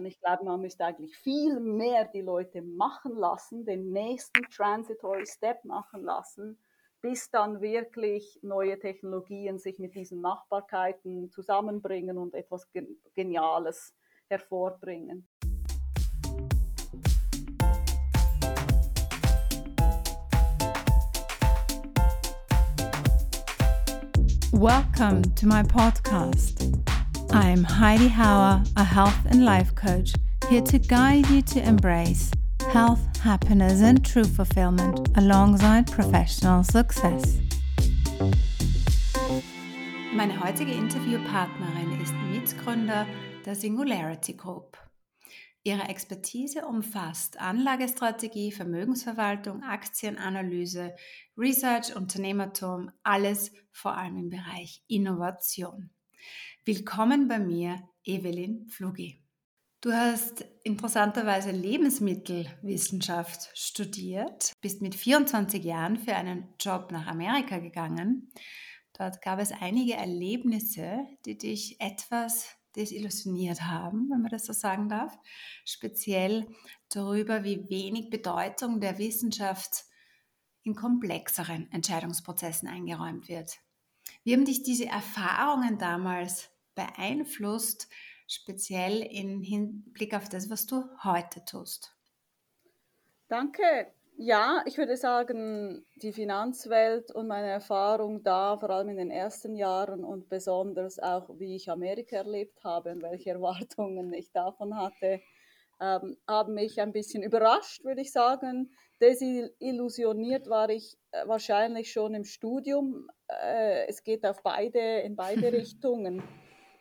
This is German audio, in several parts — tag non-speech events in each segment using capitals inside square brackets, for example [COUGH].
Und ich glaube, man müsste eigentlich viel mehr die Leute machen lassen, den nächsten Transitory Step machen lassen, bis dann wirklich neue Technologien sich mit diesen Machbarkeiten zusammenbringen und etwas Geniales hervorbringen. Welcome to my podcast. I'm Heidi Hauer, a health and life coach, here to guide you to embrace health, happiness, and true fulfillment alongside professional success. Meine heutige Interviewpartnerin ist Mitgründer der Singularity Group. Ihre Expertise umfasst Anlagestrategie, Vermögensverwaltung, Aktienanalyse, Research, Unternehmertum, alles vor allem im Bereich Innovation. Willkommen bei mir, Evelyn Flugi. Du hast interessanterweise Lebensmittelwissenschaft studiert, bist mit 24 Jahren für einen Job nach Amerika gegangen. Dort gab es einige Erlebnisse, die dich etwas desillusioniert haben, wenn man das so sagen darf, speziell darüber, wie wenig Bedeutung der Wissenschaft in komplexeren Entscheidungsprozessen eingeräumt wird. Wie haben dich diese Erfahrungen damals beeinflusst, speziell im Hinblick auf das, was du heute tust? Danke. Ja, ich würde sagen, die Finanzwelt und meine Erfahrung da, vor allem in den ersten Jahren und besonders auch, wie ich Amerika erlebt habe und welche [LAUGHS] Erwartungen ich davon hatte, ähm, haben mich ein bisschen überrascht, würde ich sagen. Desillusioniert war ich äh, wahrscheinlich schon im Studium. Äh, es geht auf beide, in beide [LAUGHS] Richtungen.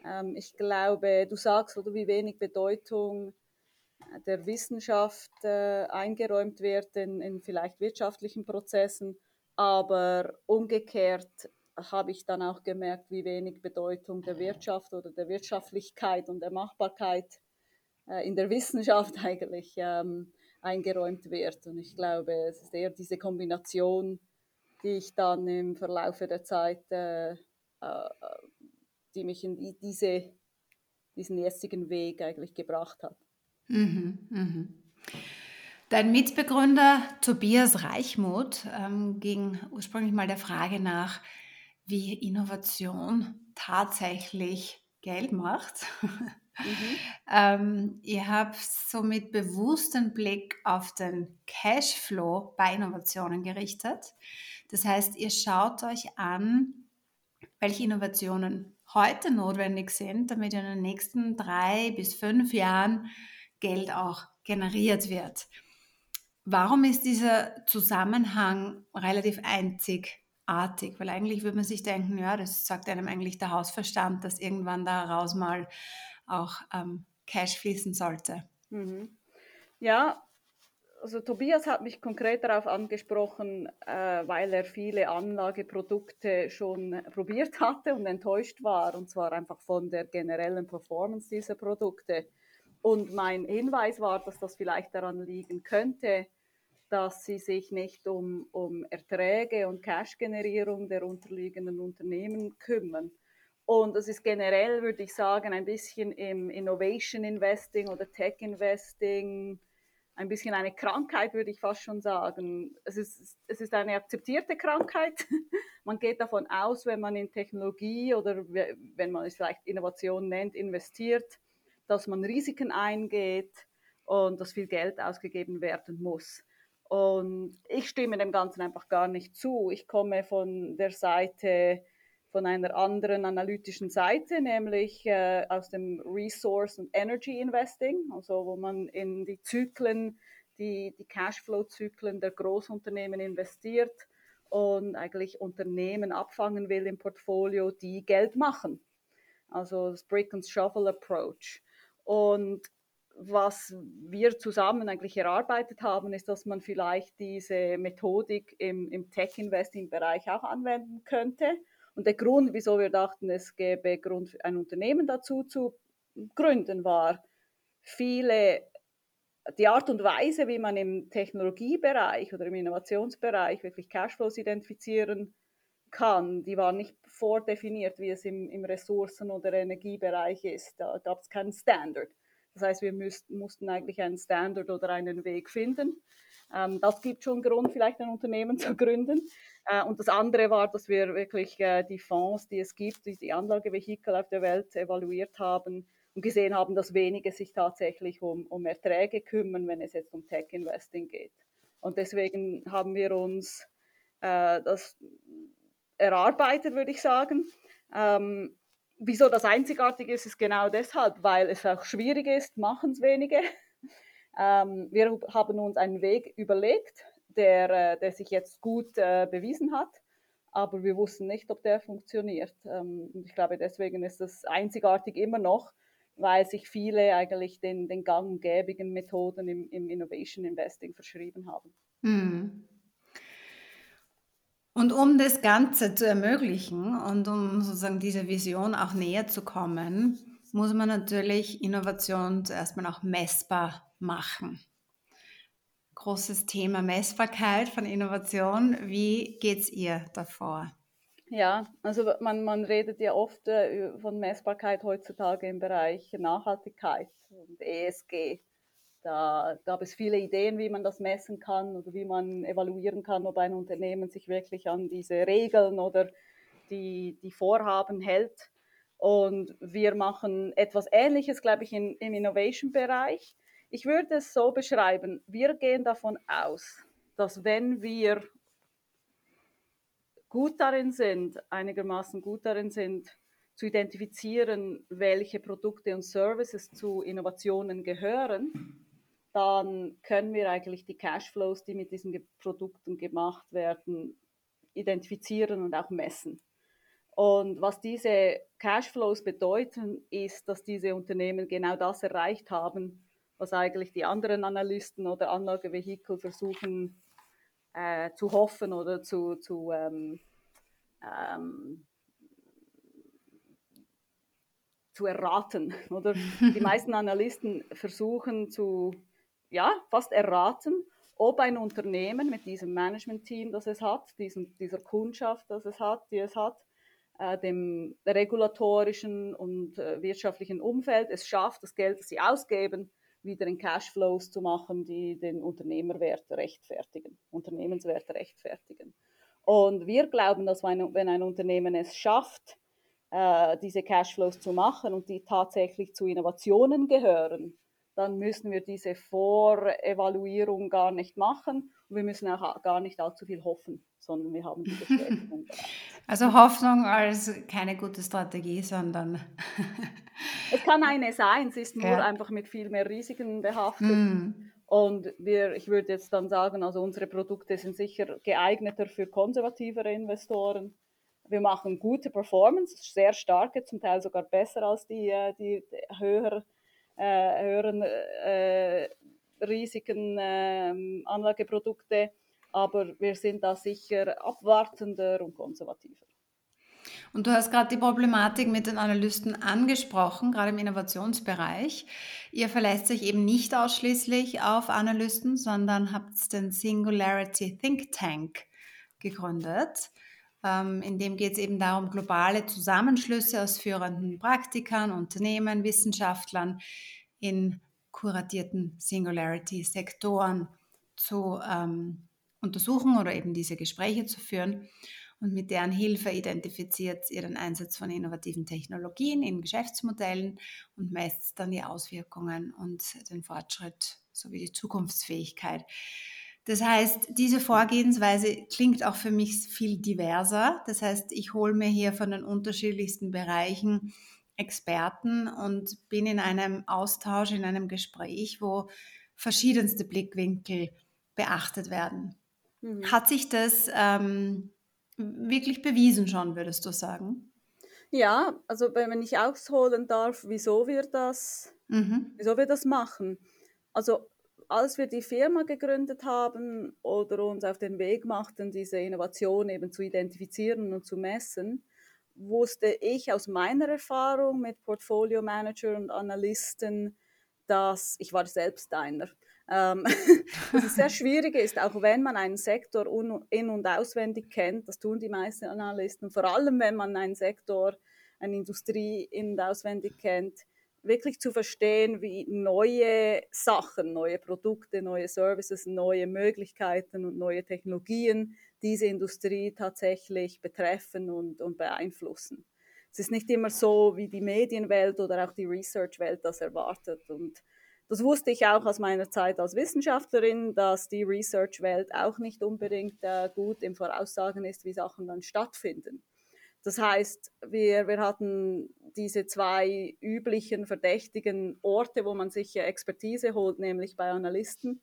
Ähm, ich glaube, du sagst, oder wie wenig Bedeutung der Wissenschaft äh, eingeräumt wird in, in vielleicht wirtschaftlichen Prozessen, aber umgekehrt habe ich dann auch gemerkt, wie wenig Bedeutung der Wirtschaft oder der Wirtschaftlichkeit und der Machbarkeit äh, in der Wissenschaft [LAUGHS] eigentlich ähm, eingeräumt wird. Und ich glaube, es ist eher diese Kombination, die ich dann im Verlaufe der Zeit, äh, äh, die mich in diese, diesen jetzigen Weg eigentlich gebracht hat. Mhm, mhm. Dein Mitbegründer Tobias Reichmuth ähm, ging ursprünglich mal der Frage nach, wie Innovation tatsächlich Geld macht. Mhm. [LAUGHS] ähm, ihr habt somit bewussten Blick auf den Cashflow bei Innovationen gerichtet. Das heißt, ihr schaut euch an, welche Innovationen heute notwendig sind, damit in den nächsten drei bis fünf Jahren Geld auch generiert wird. Warum ist dieser Zusammenhang relativ einzigartig? Weil eigentlich würde man sich denken, ja, das sagt einem eigentlich der Hausverstand, dass irgendwann daraus mal auch ähm, Cash fließen sollte. Mhm. Ja, also Tobias hat mich konkret darauf angesprochen, äh, weil er viele Anlageprodukte schon probiert hatte und enttäuscht war, und zwar einfach von der generellen Performance dieser Produkte. Und mein Hinweis war, dass das vielleicht daran liegen könnte, dass sie sich nicht um, um Erträge und Cash-Generierung der unterliegenden Unternehmen kümmern. Und das ist generell, würde ich sagen, ein bisschen im Innovation Investing oder Tech Investing ein bisschen eine Krankheit, würde ich fast schon sagen. Es ist, es ist eine akzeptierte Krankheit. [LAUGHS] man geht davon aus, wenn man in Technologie oder wenn man es vielleicht Innovation nennt, investiert, dass man Risiken eingeht und dass viel Geld ausgegeben werden muss. Und ich stimme dem Ganzen einfach gar nicht zu. Ich komme von der Seite, von einer anderen analytischen Seite, nämlich äh, aus dem Resource und Energy Investing, also wo man in die Zyklen, die, die Cashflow-Zyklen der Großunternehmen investiert und eigentlich Unternehmen abfangen will im Portfolio, die Geld machen. Also das Brick and Shovel Approach. Und was wir zusammen eigentlich erarbeitet haben, ist, dass man vielleicht diese Methodik im, im Tech-Investing-Bereich auch anwenden könnte. Und der Grund, wieso wir dachten, es gäbe Grund, ein Unternehmen dazu zu gründen, war, viele, die Art und Weise, wie man im Technologiebereich oder im Innovationsbereich wirklich Cashflows identifizieren kann, die war nicht vordefiniert, wie es im, im Ressourcen- oder Energiebereich ist. Da gab es keinen Standard. Das heißt, wir müssten, mussten eigentlich einen Standard oder einen Weg finden. Ähm, das gibt schon Grund, vielleicht ein Unternehmen [LAUGHS] zu gründen. Äh, und das andere war, dass wir wirklich äh, die Fonds, die es gibt, die, die Anlagevehikel auf der Welt evaluiert haben und gesehen haben, dass wenige sich tatsächlich um, um Erträge kümmern, wenn es jetzt um Tech-Investing geht. Und deswegen haben wir uns äh, das erarbeitet, würde ich sagen. Ähm, wieso das einzigartig ist, ist genau deshalb, weil es auch schwierig ist, machen es wenige. [LAUGHS] Ähm, wir haben uns einen Weg überlegt, der, äh, der sich jetzt gut äh, bewiesen hat, aber wir wussten nicht, ob der funktioniert. Ähm, und ich glaube, deswegen ist das einzigartig immer noch, weil sich viele eigentlich den, den ganggebigen Methoden im, im Innovation Investing verschrieben haben. Hm. Und um das Ganze zu ermöglichen und um sozusagen dieser Vision auch näher zu kommen, muss man natürlich Innovation zuerst mal auch messbar machen. Großes Thema Messbarkeit von Innovation. Wie geht es ihr davor? Ja, also man, man redet ja oft äh, von Messbarkeit heutzutage im Bereich Nachhaltigkeit und ESG. Da gab es viele Ideen, wie man das messen kann oder wie man evaluieren kann, ob ein Unternehmen sich wirklich an diese Regeln oder die, die Vorhaben hält. Und wir machen etwas Ähnliches, glaube ich, in, im Innovation-Bereich. Ich würde es so beschreiben, wir gehen davon aus, dass wenn wir gut darin sind, einigermaßen gut darin sind, zu identifizieren, welche Produkte und Services zu Innovationen gehören, dann können wir eigentlich die Cashflows, die mit diesen Produkten gemacht werden, identifizieren und auch messen. Und was diese Cashflows bedeuten, ist, dass diese Unternehmen genau das erreicht haben, was eigentlich die anderen Analysten oder Anlagevehikel versuchen äh, zu hoffen oder zu, zu ähm, ähm, zu erraten. Oder [LAUGHS] die meisten Analysten versuchen zu ja, fast erraten, ob ein Unternehmen mit diesem Management-Team, das es hat, diesem, dieser Kundschaft, das es hat, die es hat, äh, dem regulatorischen und äh, wirtschaftlichen Umfeld es schafft, das Geld, das sie ausgeben, wieder in Cashflows zu machen, die den Unternehmerwert rechtfertigen, Unternehmenswert rechtfertigen. Und wir glauben, dass wenn ein Unternehmen es schafft, äh, diese Cashflows zu machen und die tatsächlich zu Innovationen gehören, dann müssen wir diese Vorevaluierung gar nicht machen und wir müssen auch gar nicht allzu viel hoffen, sondern wir haben die Bestätigung [LAUGHS] Also Hoffnung als keine gute Strategie, sondern [LAUGHS] es kann eine sein, sie ist nur ja. einfach mit viel mehr Risiken behaftet. Mm. Und wir, ich würde jetzt dann sagen, also unsere Produkte sind sicher geeigneter für konservativere Investoren. Wir machen gute Performance, sehr starke, zum Teil sogar besser als die, äh, die höher höheren äh, Risiken äh, Anlageprodukte, aber wir sind da sicher abwartender und konservativer. Und du hast gerade die Problematik mit den Analysten angesprochen, gerade im Innovationsbereich. Ihr verlässt sich eben nicht ausschließlich auf Analysten, sondern habt den Singularity Think Tank gegründet. Ähm, in dem geht es eben darum, globale Zusammenschlüsse aus führenden Praktikern, Unternehmen, Wissenschaftlern in kuratierten Singularity-Sektoren zu ähm, untersuchen oder eben diese Gespräche zu führen. Und mit deren Hilfe identifiziert ihr den Einsatz von innovativen Technologien in Geschäftsmodellen und messt dann die Auswirkungen und den Fortschritt sowie die Zukunftsfähigkeit. Das heißt, diese Vorgehensweise klingt auch für mich viel diverser. Das heißt, ich hole mir hier von den unterschiedlichsten Bereichen Experten und bin in einem Austausch, in einem Gespräch, wo verschiedenste Blickwinkel beachtet werden. Mhm. Hat sich das ähm, wirklich bewiesen schon, würdest du sagen? Ja, also wenn ich ausholen darf, wieso wir das, mhm. wieso wir das machen. Also als wir die Firma gegründet haben oder uns auf den Weg machten, diese Innovation eben zu identifizieren und zu messen, wusste ich aus meiner Erfahrung mit Portfolio Manager und Analysten, dass ich war selbst einer. Ähm, [LAUGHS] dass es sehr schwierig ist, auch wenn man einen Sektor in- und auswendig kennt, das tun die meisten Analysten, vor allem wenn man einen Sektor, eine Industrie in- und auswendig kennt, wirklich zu verstehen, wie neue Sachen, neue Produkte, neue Services, neue Möglichkeiten und neue Technologien diese Industrie tatsächlich betreffen und, und beeinflussen. Es ist nicht immer so, wie die Medienwelt oder auch die Research-Welt das erwartet. Und das wusste ich auch aus meiner Zeit als Wissenschaftlerin, dass die Research-Welt auch nicht unbedingt äh, gut im Voraussagen ist, wie Sachen dann stattfinden. Das heißt, wir, wir hatten diese zwei üblichen verdächtigen Orte, wo man sich Expertise holt, nämlich bei Analysten,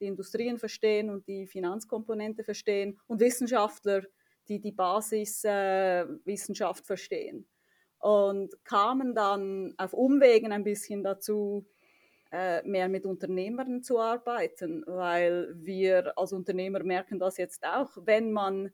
die Industrien verstehen und die Finanzkomponente verstehen und Wissenschaftler, die die Basiswissenschaft äh, verstehen. Und kamen dann auf Umwegen ein bisschen dazu, äh, mehr mit Unternehmern zu arbeiten, weil wir als Unternehmer merken das jetzt auch, wenn man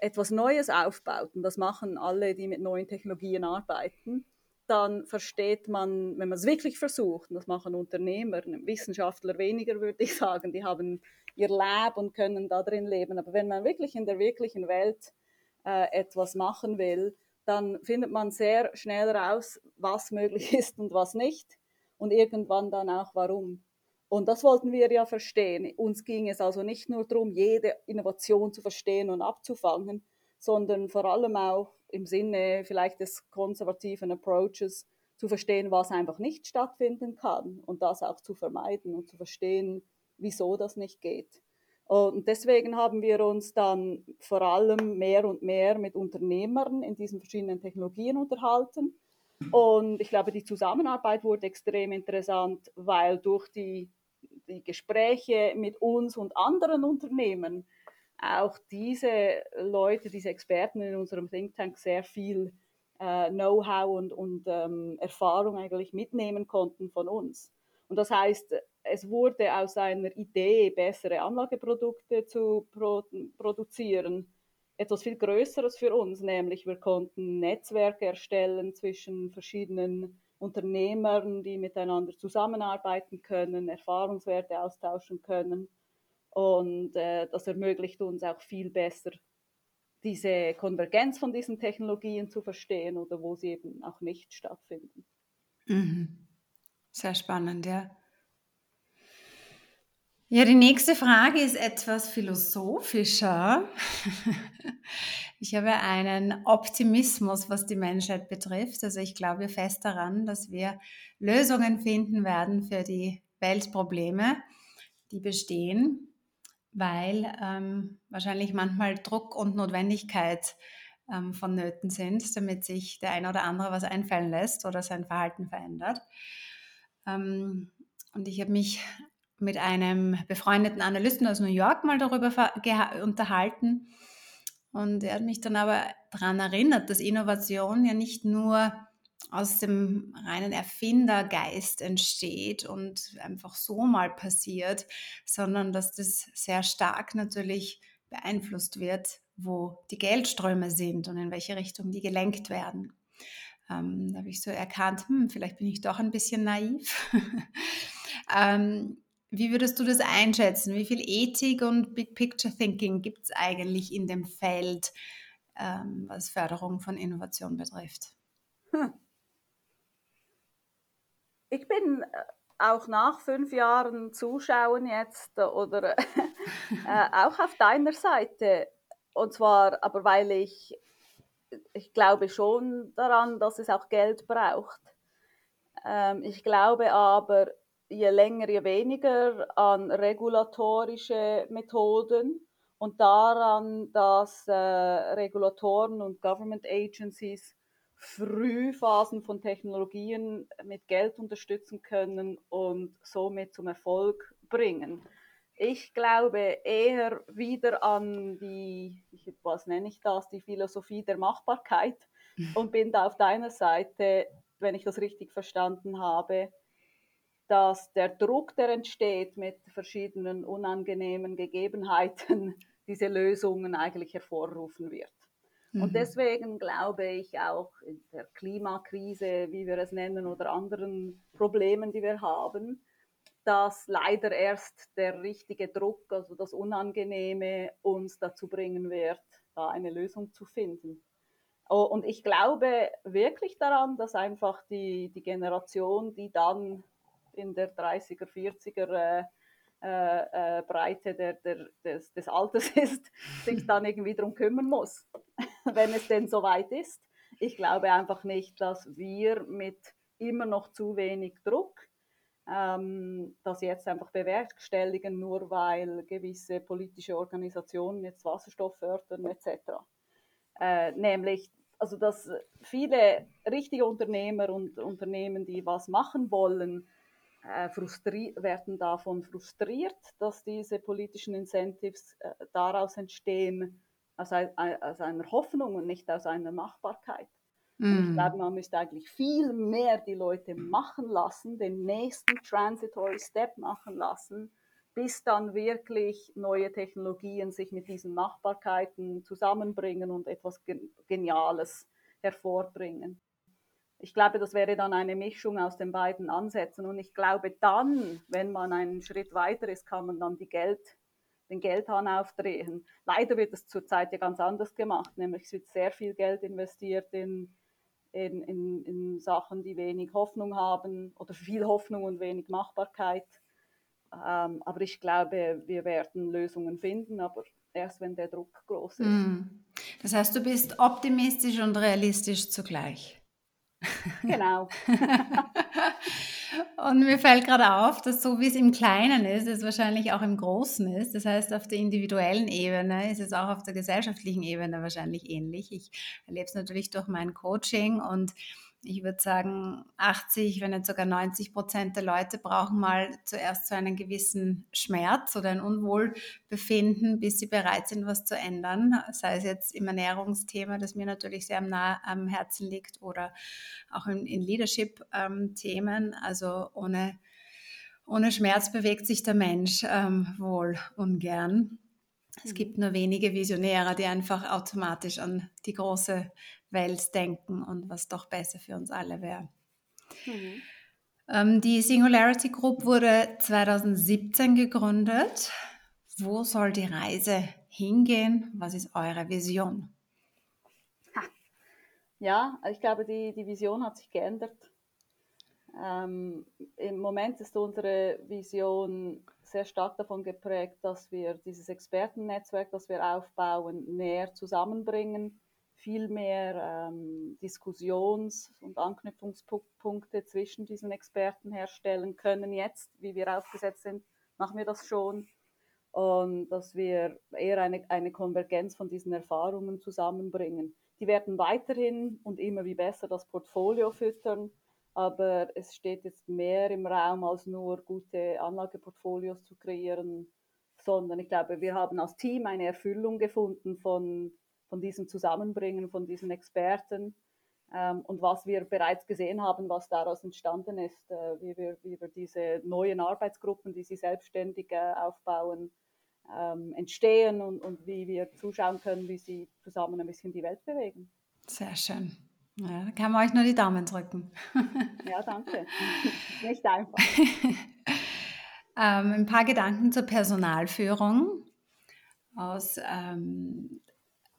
etwas Neues aufbaut, und das machen alle, die mit neuen Technologien arbeiten, dann versteht man, wenn man es wirklich versucht, und das machen Unternehmer, Wissenschaftler weniger, würde ich sagen, die haben ihr Lab und können da drin leben. Aber wenn man wirklich in der wirklichen Welt äh, etwas machen will, dann findet man sehr schnell raus, was möglich [LAUGHS] ist und was nicht und irgendwann dann auch warum. Und das wollten wir ja verstehen. Uns ging es also nicht nur darum, jede Innovation zu verstehen und abzufangen, sondern vor allem auch im Sinne vielleicht des konservativen Approaches zu verstehen, was einfach nicht stattfinden kann und das auch zu vermeiden und zu verstehen, wieso das nicht geht. Und deswegen haben wir uns dann vor allem mehr und mehr mit Unternehmern in diesen verschiedenen Technologien unterhalten. Und ich glaube, die Zusammenarbeit wurde extrem interessant, weil durch die die Gespräche mit uns und anderen Unternehmen auch diese Leute, diese Experten in unserem Think Tank sehr viel äh, Know-how und, und ähm, Erfahrung eigentlich mitnehmen konnten von uns. Und das heißt, es wurde aus einer Idee, bessere Anlageprodukte zu pro produzieren, etwas viel Größeres für uns, nämlich wir konnten Netzwerke erstellen zwischen verschiedenen Unternehmern, die miteinander zusammenarbeiten können, Erfahrungswerte austauschen können. Und äh, das ermöglicht uns auch viel besser, diese Konvergenz von diesen Technologien zu verstehen oder wo sie eben auch nicht stattfinden. Mhm. Sehr spannend, ja. Ja, die nächste Frage ist etwas philosophischer. [LAUGHS] Ich habe einen Optimismus, was die Menschheit betrifft. Also ich glaube fest daran, dass wir Lösungen finden werden für die Weltprobleme, die bestehen, weil ähm, wahrscheinlich manchmal Druck und Notwendigkeit ähm, vonnöten sind, damit sich der eine oder andere was einfallen lässt oder sein Verhalten verändert. Ähm, und ich habe mich mit einem befreundeten Analysten aus New York mal darüber unterhalten. Und er hat mich dann aber daran erinnert, dass Innovation ja nicht nur aus dem reinen Erfindergeist entsteht und einfach so mal passiert, sondern dass das sehr stark natürlich beeinflusst wird, wo die Geldströme sind und in welche Richtung die gelenkt werden. Ähm, da habe ich so erkannt, hm, vielleicht bin ich doch ein bisschen naiv. [LAUGHS] ähm, wie würdest du das einschätzen? Wie viel Ethik und Big Picture Thinking gibt es eigentlich in dem Feld, ähm, was Förderung von Innovation betrifft? Hm. Ich bin äh, auch nach fünf Jahren Zuschauen jetzt äh, oder [LAUGHS] äh, auch auf deiner Seite. Und zwar, aber weil ich, ich glaube schon daran, dass es auch Geld braucht. Ähm, ich glaube aber, je länger, je weniger an regulatorische Methoden und daran, dass äh, Regulatoren und Government Agencies Frühphasen von Technologien mit Geld unterstützen können und somit zum Erfolg bringen. Ich glaube eher wieder an die, was nenne ich das, die Philosophie der Machbarkeit [LAUGHS] und bin da auf deiner Seite, wenn ich das richtig verstanden habe, dass der Druck, der entsteht mit verschiedenen unangenehmen Gegebenheiten, [LAUGHS] diese Lösungen eigentlich hervorrufen wird. Mhm. Und deswegen glaube ich auch in der Klimakrise, wie wir es nennen, oder anderen Problemen, die wir haben, dass leider erst der richtige Druck, also das Unangenehme, uns dazu bringen wird, da eine Lösung zu finden. Oh, und ich glaube wirklich daran, dass einfach die, die Generation, die dann in der 30er, 40er äh, äh, Breite der, der, des, des Alters [LAUGHS] ist, sich dann irgendwie darum kümmern muss, [LAUGHS] wenn es denn soweit ist. Ich glaube einfach nicht, dass wir mit immer noch zu wenig Druck ähm, das jetzt einfach bewerkstelligen, nur weil gewisse politische Organisationen jetzt Wasserstoff fördern etc. Äh, nämlich, also dass viele richtige Unternehmer und Unternehmen, die was machen wollen, äh, werden davon frustriert, dass diese politischen Incentives äh, daraus entstehen, aus, ein, aus, einer Hoffnung und nicht aus einer Machbarkeit. Mm. Und ich glaube, man müsste eigentlich viel mehr die Leute machen lassen, den nächsten Transitory Step machen lassen, bis dann wirklich neue Technologien sich mit diesen Machbarkeiten zusammenbringen und etwas Geniales hervorbringen. Ich glaube, das wäre dann eine Mischung aus den beiden Ansätzen. Und ich glaube, dann, wenn man einen Schritt weiter ist, kann man dann die Geld, den Geldhahn aufdrehen. Leider wird es zurzeit ja ganz anders gemacht, nämlich es wird sehr viel Geld investiert in, in, in, in Sachen, die wenig Hoffnung haben oder viel Hoffnung und wenig Machbarkeit. Ähm, aber ich glaube, wir werden Lösungen finden, aber erst wenn der Druck groß ist. Mm. Das heißt, du bist optimistisch und realistisch zugleich. Genau. [LAUGHS] Und mir fällt gerade auf, dass so wie es im Kleinen ist, es wahrscheinlich auch im Großen ist. Das heißt, auf der individuellen Ebene ist es auch auf der gesellschaftlichen Ebene wahrscheinlich ähnlich. Ich erlebe es natürlich durch mein Coaching und ich würde sagen, 80, wenn nicht sogar 90 Prozent der Leute brauchen mal zuerst so einen gewissen Schmerz oder ein Unwohlbefinden, bis sie bereit sind, was zu ändern. Sei es jetzt im Ernährungsthema, das mir natürlich sehr nah am Herzen liegt, oder auch in, in Leadership-Themen. also ohne, ohne Schmerz bewegt sich der Mensch ähm, wohl ungern. Es gibt nur wenige Visionäre, die einfach automatisch an die große Welt denken und was doch besser für uns alle wäre. Mhm. Ähm, die Singularity Group wurde 2017 gegründet. Wo soll die Reise hingehen? Was ist eure Vision? Ja, ich glaube, die, die Vision hat sich geändert. Ähm, Im Moment ist unsere Vision sehr stark davon geprägt, dass wir dieses Expertennetzwerk, das wir aufbauen, näher zusammenbringen viel mehr ähm, Diskussions- und Anknüpfungspunkte zwischen diesen Experten herstellen können. Jetzt, wie wir aufgesetzt sind, machen wir das schon. Und dass wir eher eine, eine Konvergenz von diesen Erfahrungen zusammenbringen. Die werden weiterhin und immer wie besser das Portfolio füttern, aber es steht jetzt mehr im Raum, als nur gute Anlageportfolios zu kreieren, sondern ich glaube, wir haben als Team eine Erfüllung gefunden von von diesem Zusammenbringen von diesen Experten ähm, und was wir bereits gesehen haben, was daraus entstanden ist, äh, wie, wir, wie wir diese neuen Arbeitsgruppen, die sie selbstständig äh, aufbauen, ähm, entstehen und, und wie wir zuschauen können, wie sie zusammen ein bisschen die Welt bewegen. Sehr schön. Ja, da kann man euch nur die Daumen drücken. [LAUGHS] ja, danke. [LAUGHS] Nicht einfach. [LAUGHS] ähm, ein paar Gedanken zur Personalführung. Aus ähm,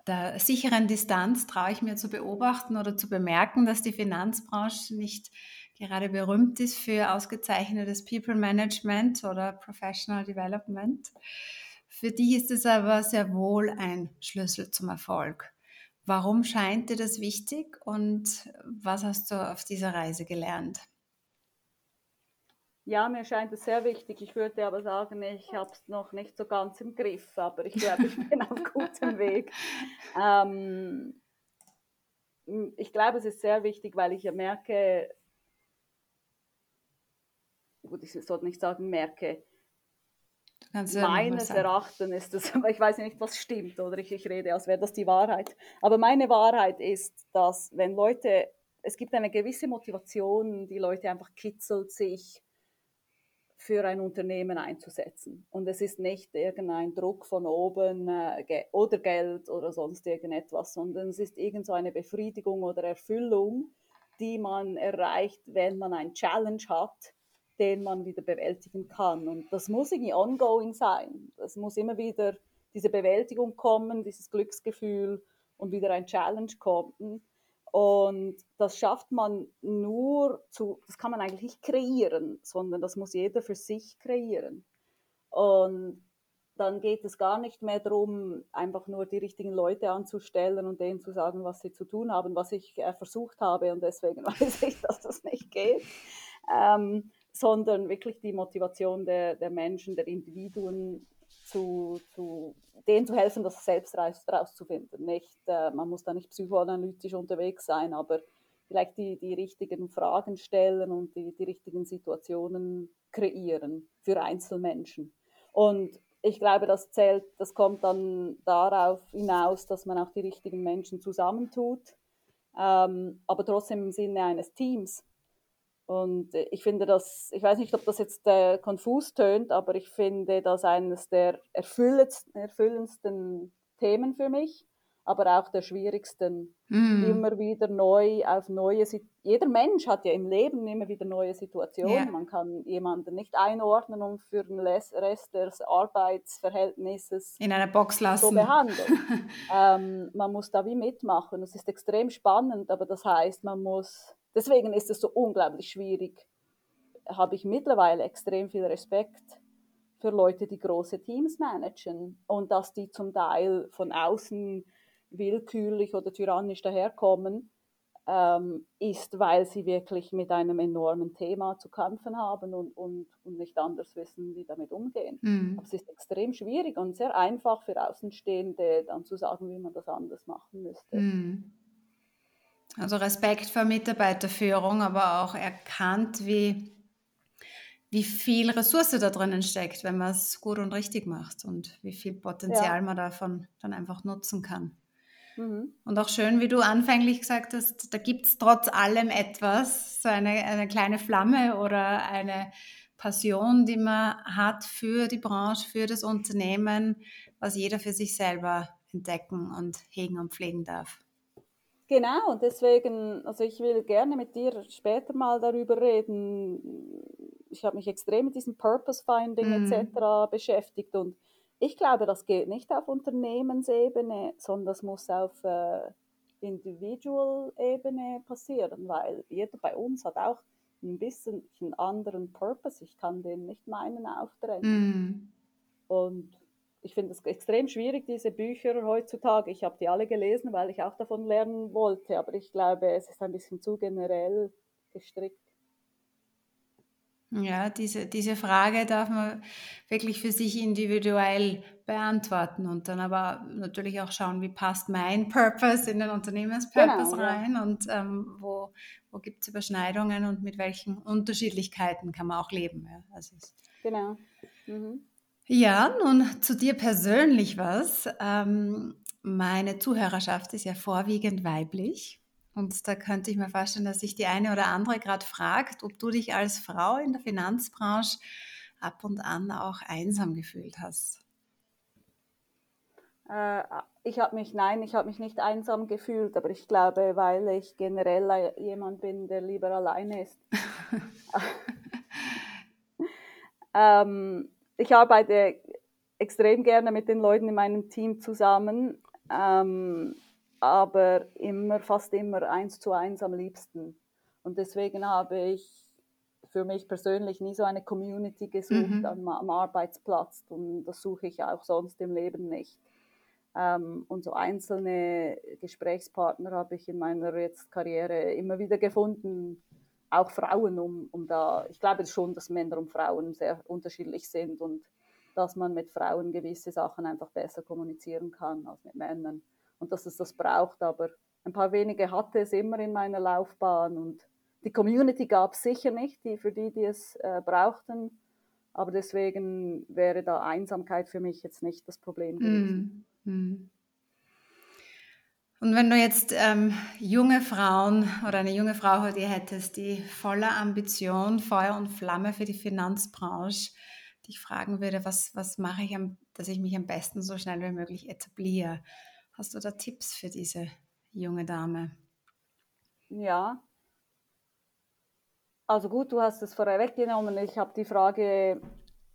der sicheren Distanz traue ich mir zu beobachten oder zu bemerken, dass die Finanzbranche nicht gerade berühmt ist für ausgezeichnetes People Management oder Professional Development. Für dich ist es aber sehr wohl ein Schlüssel zum Erfolg. Warum scheint dir das wichtig und was hast du auf dieser Reise gelernt? Ja, mir scheint es sehr wichtig. Ich würde aber sagen, ich habe es noch nicht so ganz im Griff, aber ich glaube, ich [LAUGHS] bin auf gutem Weg. Ähm, ich glaube, es ist sehr wichtig, weil ich ja merke, gut, ich sollte nicht sagen, merke, meines Erachtens ist es, [LAUGHS] aber ich weiß nicht, was stimmt, oder ich, ich rede, als wäre das die Wahrheit. Aber meine Wahrheit ist, dass wenn Leute, es gibt eine gewisse Motivation, die Leute einfach kitzelt sich für ein Unternehmen einzusetzen. Und es ist nicht irgendein Druck von oben äh, oder Geld oder sonst irgendetwas, sondern es ist irgend so eine Befriedigung oder Erfüllung, die man erreicht, wenn man ein Challenge hat, den man wieder bewältigen kann. Und das muss irgendwie ongoing sein. Es muss immer wieder diese Bewältigung kommen, dieses Glücksgefühl und wieder ein Challenge kommt. Und das schafft man nur zu, das kann man eigentlich nicht kreieren, sondern das muss jeder für sich kreieren. Und dann geht es gar nicht mehr darum, einfach nur die richtigen Leute anzustellen und denen zu sagen, was sie zu tun haben, was ich äh, versucht habe und deswegen [LAUGHS] weiß ich, dass das nicht geht, ähm, sondern wirklich die Motivation der, der Menschen, der Individuen zu, zu denen zu helfen, das selbst raus, rauszufinden. Nicht, äh, man muss da nicht psychoanalytisch unterwegs sein, aber vielleicht die, die richtigen Fragen stellen und die, die richtigen Situationen kreieren für Einzelmenschen. Und ich glaube, das zählt, das kommt dann darauf hinaus, dass man auch die richtigen Menschen zusammentut, ähm, aber trotzdem im Sinne eines Teams. Und ich finde das, ich weiß nicht, ob das jetzt äh, konfus tönt, aber ich finde das eines der erfüllendsten Themen für mich, aber auch der schwierigsten. Mm. Immer wieder neu auf neue Jeder Mensch hat ja im Leben immer wieder neue Situationen. Yeah. Man kann jemanden nicht einordnen und für den Rest des Arbeitsverhältnisses in einer Box lassen. so behandeln. [LAUGHS] ähm, man muss da wie mitmachen. Das ist extrem spannend, aber das heißt, man muss Deswegen ist es so unglaublich schwierig. Habe ich mittlerweile extrem viel Respekt für Leute, die große Teams managen und dass die zum Teil von außen willkürlich oder tyrannisch daherkommen, ähm, ist, weil sie wirklich mit einem enormen Thema zu kämpfen haben und, und, und nicht anders wissen, wie damit umgehen. Mhm. Aber es ist extrem schwierig und sehr einfach für Außenstehende dann zu sagen, wie man das anders machen müsste. Mhm. Also Respekt vor Mitarbeiterführung, aber auch erkannt, wie, wie viel Ressource da drinnen steckt, wenn man es gut und richtig macht und wie viel Potenzial ja. man davon dann einfach nutzen kann. Mhm. Und auch schön, wie du anfänglich gesagt hast, da gibt es trotz allem etwas, so eine, eine kleine Flamme oder eine Passion, die man hat für die Branche, für das Unternehmen, was jeder für sich selber entdecken und hegen und pflegen darf. Genau, und deswegen, also ich will gerne mit dir später mal darüber reden. Ich habe mich extrem mit diesem Purpose Finding mm. etc. beschäftigt und ich glaube, das geht nicht auf Unternehmensebene, sondern das muss auf äh, Individual-Ebene passieren, weil jeder bei uns hat auch ein bisschen einen anderen Purpose. Ich kann den nicht meinen aufdrängen. Mm. Und ich finde es extrem schwierig, diese Bücher heutzutage. Ich habe die alle gelesen, weil ich auch davon lernen wollte, aber ich glaube, es ist ein bisschen zu generell gestrickt. Ja, diese, diese Frage darf man wirklich für sich individuell beantworten und dann aber natürlich auch schauen, wie passt mein Purpose in den Unternehmenspurpose genau, rein ja. und ähm, wo, wo gibt es Überschneidungen und mit welchen Unterschiedlichkeiten kann man auch leben. Ja? Also genau. Mhm. Ja, nun zu dir persönlich was. Ähm, meine Zuhörerschaft ist ja vorwiegend weiblich. Und da könnte ich mir vorstellen, dass sich die eine oder andere gerade fragt, ob du dich als Frau in der Finanzbranche ab und an auch einsam gefühlt hast. Äh, ich habe mich, nein, ich habe mich nicht einsam gefühlt, aber ich glaube, weil ich generell jemand bin, der lieber alleine ist. [LAUGHS] [LAUGHS] ähm, ich arbeite extrem gerne mit den Leuten in meinem Team zusammen, ähm, aber immer, fast immer eins zu eins am liebsten. Und deswegen habe ich für mich persönlich nie so eine Community gesucht mhm. am, am, Arbeitsplatz und das suche ich auch sonst im Leben nicht. Ähm, und so einzelne Gesprächspartner habe ich in meiner jetzt Karriere immer wieder gefunden, auch Frauen, um, um da, ich glaube schon, dass Männer und Frauen sehr unterschiedlich sind und dass man mit Frauen gewisse Sachen einfach besser kommunizieren kann als mit Männern und dass es das braucht, aber ein paar wenige hatte es immer in meiner Laufbahn und die Community gab es sicher nicht, die, für die, die es äh, brauchten, aber deswegen wäre da Einsamkeit für mich jetzt nicht das Problem gewesen. Mm, mm. Und wenn du jetzt ähm, junge Frauen oder eine junge Frau vor dir hättest, die voller Ambition, Feuer und Flamme für die Finanzbranche dich fragen würde, was, was mache ich, am, dass ich mich am besten so schnell wie möglich etabliere, hast du da Tipps für diese junge Dame? Ja. Also gut, du hast es vorweggenommen. Ich habe die Frage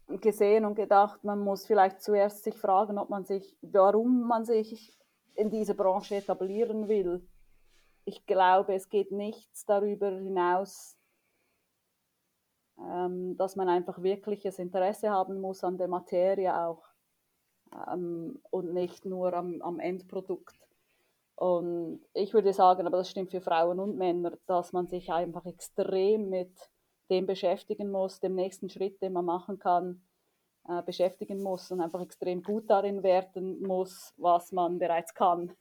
gesehen und gedacht, man muss vielleicht zuerst sich fragen, ob man sich, warum man sich in dieser Branche etablieren will. Ich glaube, es geht nichts darüber hinaus, ähm, dass man einfach wirkliches Interesse haben muss an der Materie auch ähm, und nicht nur am, am Endprodukt. Und ich würde sagen, aber das stimmt für Frauen und Männer, dass man sich einfach extrem mit dem beschäftigen muss, dem nächsten Schritt, den man machen kann, äh, beschäftigen muss und einfach extrem gut darin werden muss, was man bereits kann.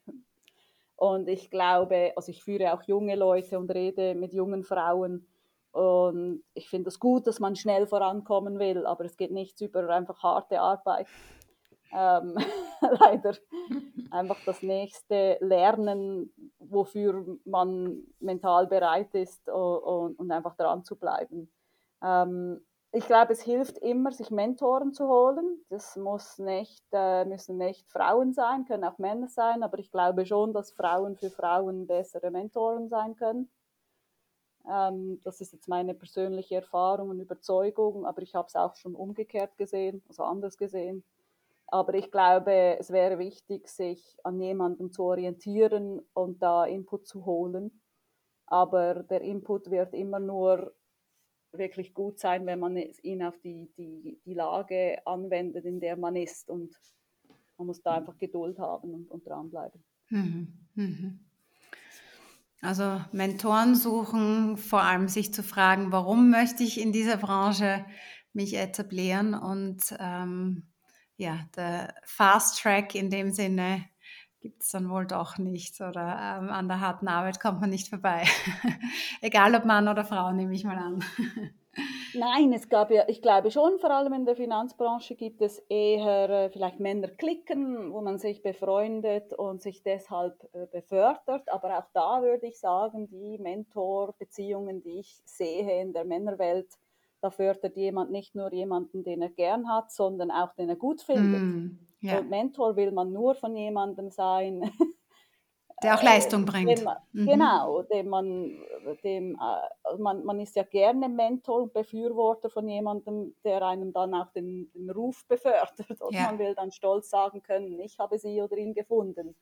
Und ich glaube, also ich führe auch junge Leute und rede mit jungen Frauen. Und ich finde es das gut, dass man schnell vorankommen will, aber es geht nichts über einfach harte Arbeit. Ähm, [LAUGHS] leider einfach das nächste Lernen, wofür man mental bereit ist und, und einfach dran zu bleiben. Ähm, ich glaube, es hilft immer, sich Mentoren zu holen. Das muss nicht, äh, müssen nicht Frauen sein, können auch Männer sein, aber ich glaube schon, dass Frauen für Frauen bessere Mentoren sein können. Ähm, das ist jetzt meine persönliche Erfahrung und Überzeugung, aber ich habe es auch schon umgekehrt gesehen, also anders gesehen. Aber ich glaube, es wäre wichtig, sich an jemandem zu orientieren und da Input zu holen. Aber der Input wird immer nur wirklich gut sein, wenn man ihn auf die, die, die Lage anwendet, in der man ist. Und man muss da einfach Geduld haben und, und dranbleiben. Mhm. Mhm. Also Mentoren suchen, vor allem sich zu fragen, warum möchte ich in dieser Branche mich etablieren und ähm, ja, der Fast Track in dem Sinne gibt es dann wohl doch nicht oder ähm, an der harten Arbeit kommt man nicht vorbei. [LAUGHS] Egal ob Mann oder Frau, nehme ich mal an. [LAUGHS] Nein, es gab ja, ich glaube schon, vor allem in der Finanzbranche gibt es eher äh, vielleicht Männerklicken, wo man sich befreundet und sich deshalb äh, befördert. Aber auch da würde ich sagen, die Mentorbeziehungen, die ich sehe in der Männerwelt, da fördert jemand nicht nur jemanden, den er gern hat, sondern auch den er gut findet. Mm, Und Mentor will man nur von jemandem sein, [LAUGHS] der auch Leistung äh, bringt. Man, mhm. Genau, dem man, dem, äh, man, man ist ja gerne Mentor und Befürworter von jemandem, der einem dann auch den, den Ruf befördert. Und ja. man will dann stolz sagen können, ich habe sie oder ihn gefunden.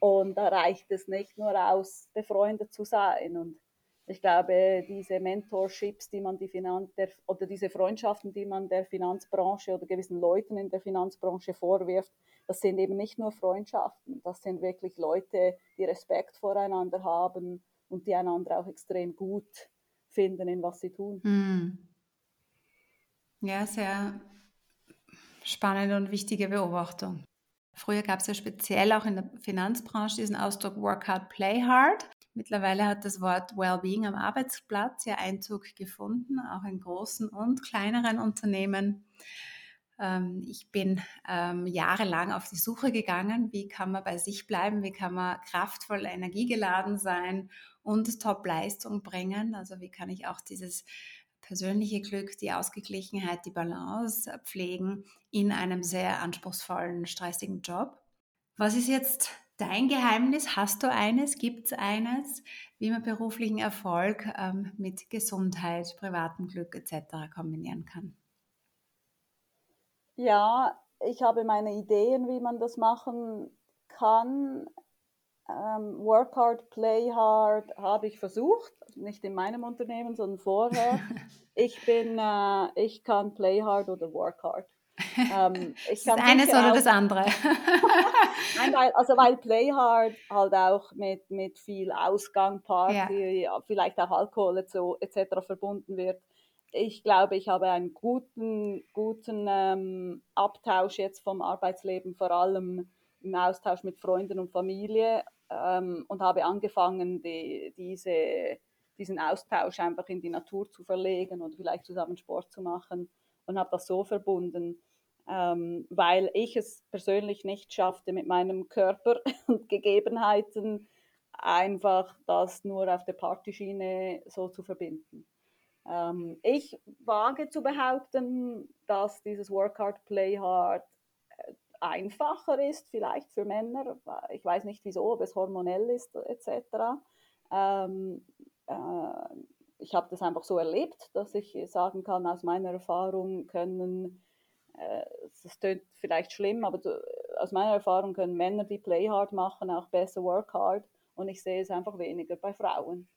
Und da reicht es nicht nur aus, befreundet zu sein. Und ich glaube, diese Mentorships, die man die Finanz der, oder diese Freundschaften, die man der Finanzbranche oder gewissen Leuten in der Finanzbranche vorwirft, das sind eben nicht nur Freundschaften, das sind wirklich Leute, die Respekt voreinander haben und die einander auch extrem gut finden in was sie tun. Hm. Ja, sehr spannende und wichtige Beobachtung. Früher gab es ja speziell auch in der Finanzbranche diesen Ausdruck Work hard, play hard. Mittlerweile hat das Wort Wellbeing am Arbeitsplatz ja Einzug gefunden, auch in großen und kleineren Unternehmen. Ähm, ich bin ähm, jahrelang auf die Suche gegangen, wie kann man bei sich bleiben, wie kann man kraftvoll, energiegeladen sein und Top-Leistung bringen. Also wie kann ich auch dieses persönliche Glück, die Ausgeglichenheit, die Balance pflegen in einem sehr anspruchsvollen, stressigen Job. Was ist jetzt dein Geheimnis? Hast du eines? Gibt es eines, wie man beruflichen Erfolg ähm, mit Gesundheit, privatem Glück etc. kombinieren kann? Ja, ich habe meine Ideen, wie man das machen kann. Ähm, work hard, play hard habe ich versucht, nicht in meinem Unternehmen, sondern vorher. [LAUGHS] ich bin, äh, ich kann play hard oder work hard. Ähm, ich das eines oder auch, das andere? [LAUGHS] Weil, also weil Play Hard halt auch mit, mit viel Ausgang, Party, ja. vielleicht auch Alkohol etc. verbunden wird. Ich glaube, ich habe einen guten, guten ähm, Abtausch jetzt vom Arbeitsleben, vor allem im Austausch mit Freunden und Familie ähm, und habe angefangen, die, diese, diesen Austausch einfach in die Natur zu verlegen und vielleicht zusammen Sport zu machen und habe das so verbunden ähm, weil ich es persönlich nicht schaffte, mit meinem Körper [LAUGHS] und Gegebenheiten einfach das nur auf der Partyschiene so zu verbinden. Ähm, ich wage zu behaupten, dass dieses Work Hard, Play Hard äh, einfacher ist, vielleicht für Männer. Ich weiß nicht wieso, ob es hormonell ist etc. Ähm, äh, ich habe das einfach so erlebt, dass ich sagen kann, aus meiner Erfahrung können das tönt vielleicht schlimm, aber aus meiner Erfahrung können Männer, die Play Hard machen, auch besser Work Hard. Und ich sehe es einfach weniger bei Frauen.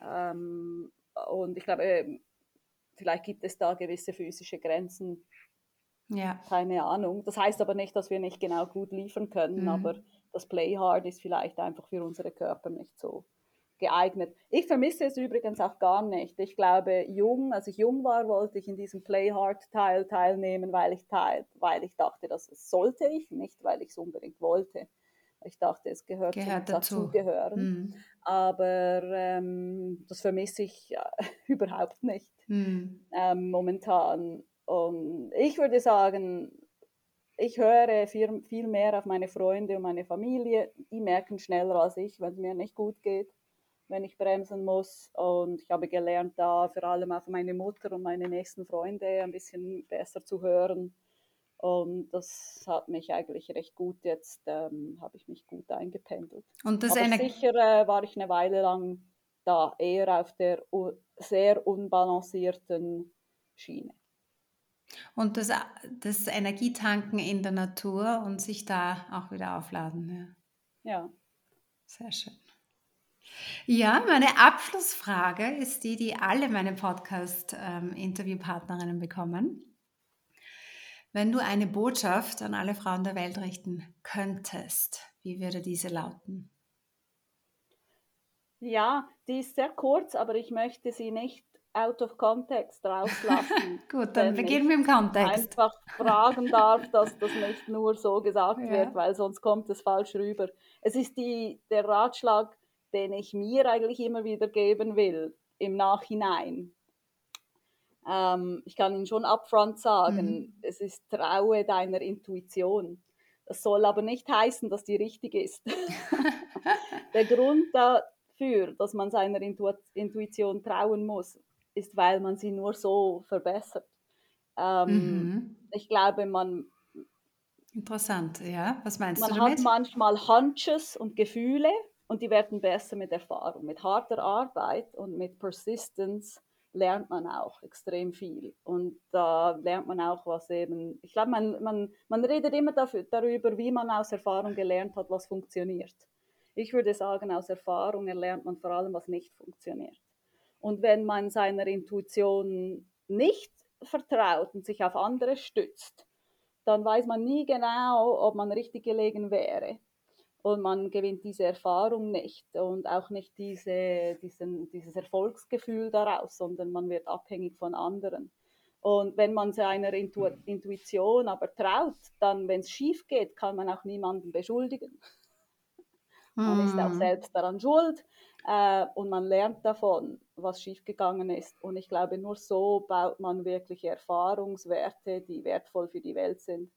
Ähm, und ich glaube, vielleicht gibt es da gewisse physische Grenzen. Ja. Keine Ahnung. Das heißt aber nicht, dass wir nicht genau gut liefern können, mhm. aber das Play Hard ist vielleicht einfach für unsere Körper nicht so geeignet. Ich vermisse es übrigens auch gar nicht. Ich glaube, jung, als ich jung war, wollte ich in diesem Play Hard Teil teilnehmen, weil ich teil, weil ich dachte, das sollte ich, nicht weil ich es unbedingt wollte. Ich dachte, es gehört, gehört dazu. dazugehören. Mhm. Aber ähm, das vermisse ich ja, [LAUGHS] überhaupt nicht mhm. ähm, momentan. Und ich würde sagen, ich höre viel, viel mehr auf meine Freunde und meine Familie. Die merken schneller als ich, wenn es mir nicht gut geht wenn ich bremsen muss. Und ich habe gelernt, da vor allem auf meine Mutter und meine nächsten Freunde ein bisschen besser zu hören. Und das hat mich eigentlich recht gut jetzt, ähm, habe ich mich gut eingependelt. Und das Aber eine... sicher äh, war ich eine Weile lang da, eher auf der sehr unbalancierten Schiene. Und das, das Energietanken in der Natur und sich da auch wieder aufladen. Ja. ja. Sehr schön. Ja, meine Abschlussfrage ist die, die alle meine Podcast-Interviewpartnerinnen ähm, bekommen. Wenn du eine Botschaft an alle Frauen der Welt richten könntest, wie würde diese lauten? Ja, die ist sehr kurz, aber ich möchte sie nicht out of context rauslassen. [LAUGHS] Gut, dann beginnen wir im Kontext. Einfach fragen darf, dass das nicht nur so gesagt [LAUGHS] ja. wird, weil sonst kommt es falsch rüber. Es ist die, der Ratschlag, den ich mir eigentlich immer wieder geben will im Nachhinein. Ähm, ich kann Ihnen schon upfront sagen, mhm. es ist traue deiner Intuition. Das soll aber nicht heißen, dass die richtig ist. [LAUGHS] Der Grund dafür, dass man seiner Intu Intuition trauen muss, ist, weil man sie nur so verbessert. Ähm, mhm. Ich glaube, man. Interessant, ja. Was meinst man du damit? Man hat manchmal Hunches und Gefühle und die werden besser mit Erfahrung. Mit harter Arbeit und mit Persistence lernt man auch extrem viel. Und da lernt man auch was eben, ich glaube, man, man, man redet immer dafür, darüber, wie man aus Erfahrung gelernt hat, was funktioniert. Ich würde sagen, aus Erfahrung erlernt man vor allem, was nicht funktioniert. Und wenn man seiner Intuition nicht vertraut und sich auf andere stützt, dann weiß man nie genau, ob man richtig gelegen wäre und man gewinnt diese Erfahrung nicht und auch nicht diese, diesen, dieses Erfolgsgefühl daraus, sondern man wird abhängig von anderen. Und wenn man seiner Intu Intuition aber traut, dann, wenn es schief geht, kann man auch niemanden beschuldigen. [LAUGHS] Man ist auch hm. selbst daran schuld äh, und man lernt davon, was schiefgegangen ist. Und ich glaube, nur so baut man wirklich Erfahrungswerte, die wertvoll für die Welt sind.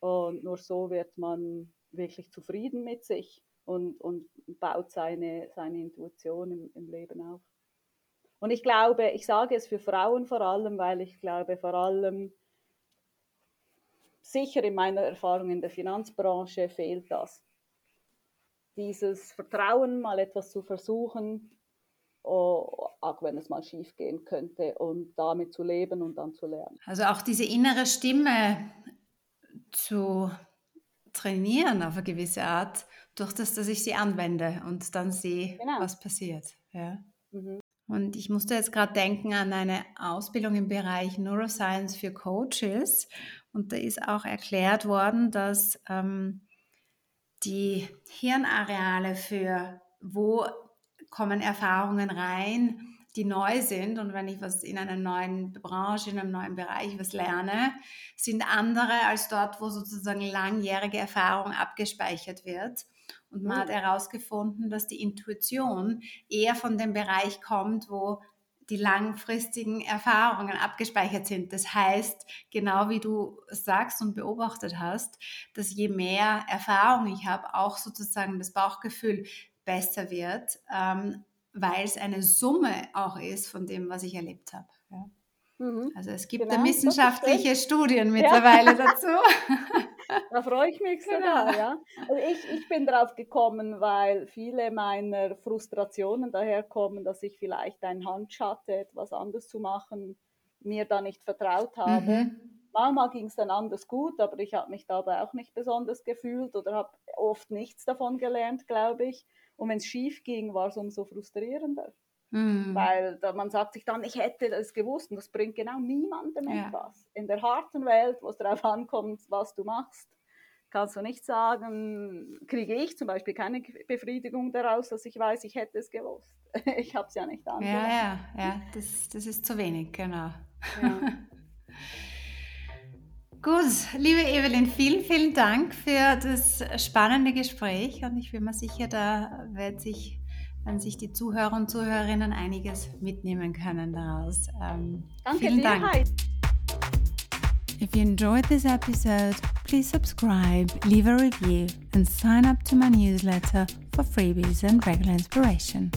Und nur so wird man wirklich zufrieden mit sich und, und baut seine, seine Intuition im, im Leben auf. Und ich glaube, ich sage es für Frauen vor allem, weil ich glaube, vor allem sicher in meiner Erfahrung in der Finanzbranche fehlt das. Dieses Vertrauen, mal etwas zu versuchen, oh, auch wenn es mal schief gehen könnte, und damit zu leben und dann zu lernen. Also auch diese innere Stimme zu trainieren auf eine gewisse Art, durch das, dass ich sie anwende und dann sehe, genau. was passiert. Ja. Mhm. Und ich musste jetzt gerade denken an eine Ausbildung im Bereich Neuroscience für Coaches. Und da ist auch erklärt worden, dass ähm, die Hirnareale für wo kommen Erfahrungen rein, die neu sind und wenn ich was in einer neuen Branche, in einem neuen Bereich was lerne, sind andere als dort, wo sozusagen langjährige Erfahrung abgespeichert wird. Und man hat mhm. herausgefunden, dass die Intuition eher von dem Bereich kommt, wo die langfristigen Erfahrungen abgespeichert sind. Das heißt, genau wie du sagst und beobachtet hast, dass je mehr Erfahrung ich habe, auch sozusagen das Bauchgefühl besser wird. Ähm, weil es eine Summe auch ist von dem, was ich erlebt habe. Ja. Mhm. Also es gibt genau, wissenschaftliche Studien mittlerweile ja. [LAUGHS] dazu. Da freue ich mich sogar, genau. ja. Also ich, ich bin drauf gekommen, weil viele meiner Frustrationen daherkommen, dass ich vielleicht einen Hunch hatte, etwas anders zu machen, mir da nicht vertraut habe. Mhm Manchmal ging es dann anders gut, aber ich habe mich dabei auch nicht besonders gefühlt oder habe oft nichts davon gelernt, glaube ich. Und wenn es schief ging, war es umso frustrierender. Mhm. Weil da, man sagt sich dann, ich hätte das gewusst und das bringt genau niemandem ja. etwas. In der harten Welt, wo es darauf ankommt, was du machst, kannst du nicht sagen, kriege ich zum Beispiel keine Befriedigung daraus, dass ich weiß, ich hätte es gewusst. [LAUGHS] Ich habe es ja nicht angewandt. Ja, ja, ja, das, das ist zu wenig, genau. Ja. [LAUGHS] Gut, liebe Evelyn, vielen, vielen Dank für das spannende Gespräch und ich bin mir sicher, da wird sich, werden sich die Zuhörer und Zuhörerinnen einiges mitnehmen können daraus. Ähm, Danke vielen dir, Dank. Hi. If you enjoyed this episode, please subscribe, leave a review and sign up to my newsletter for freebies and regular inspiration.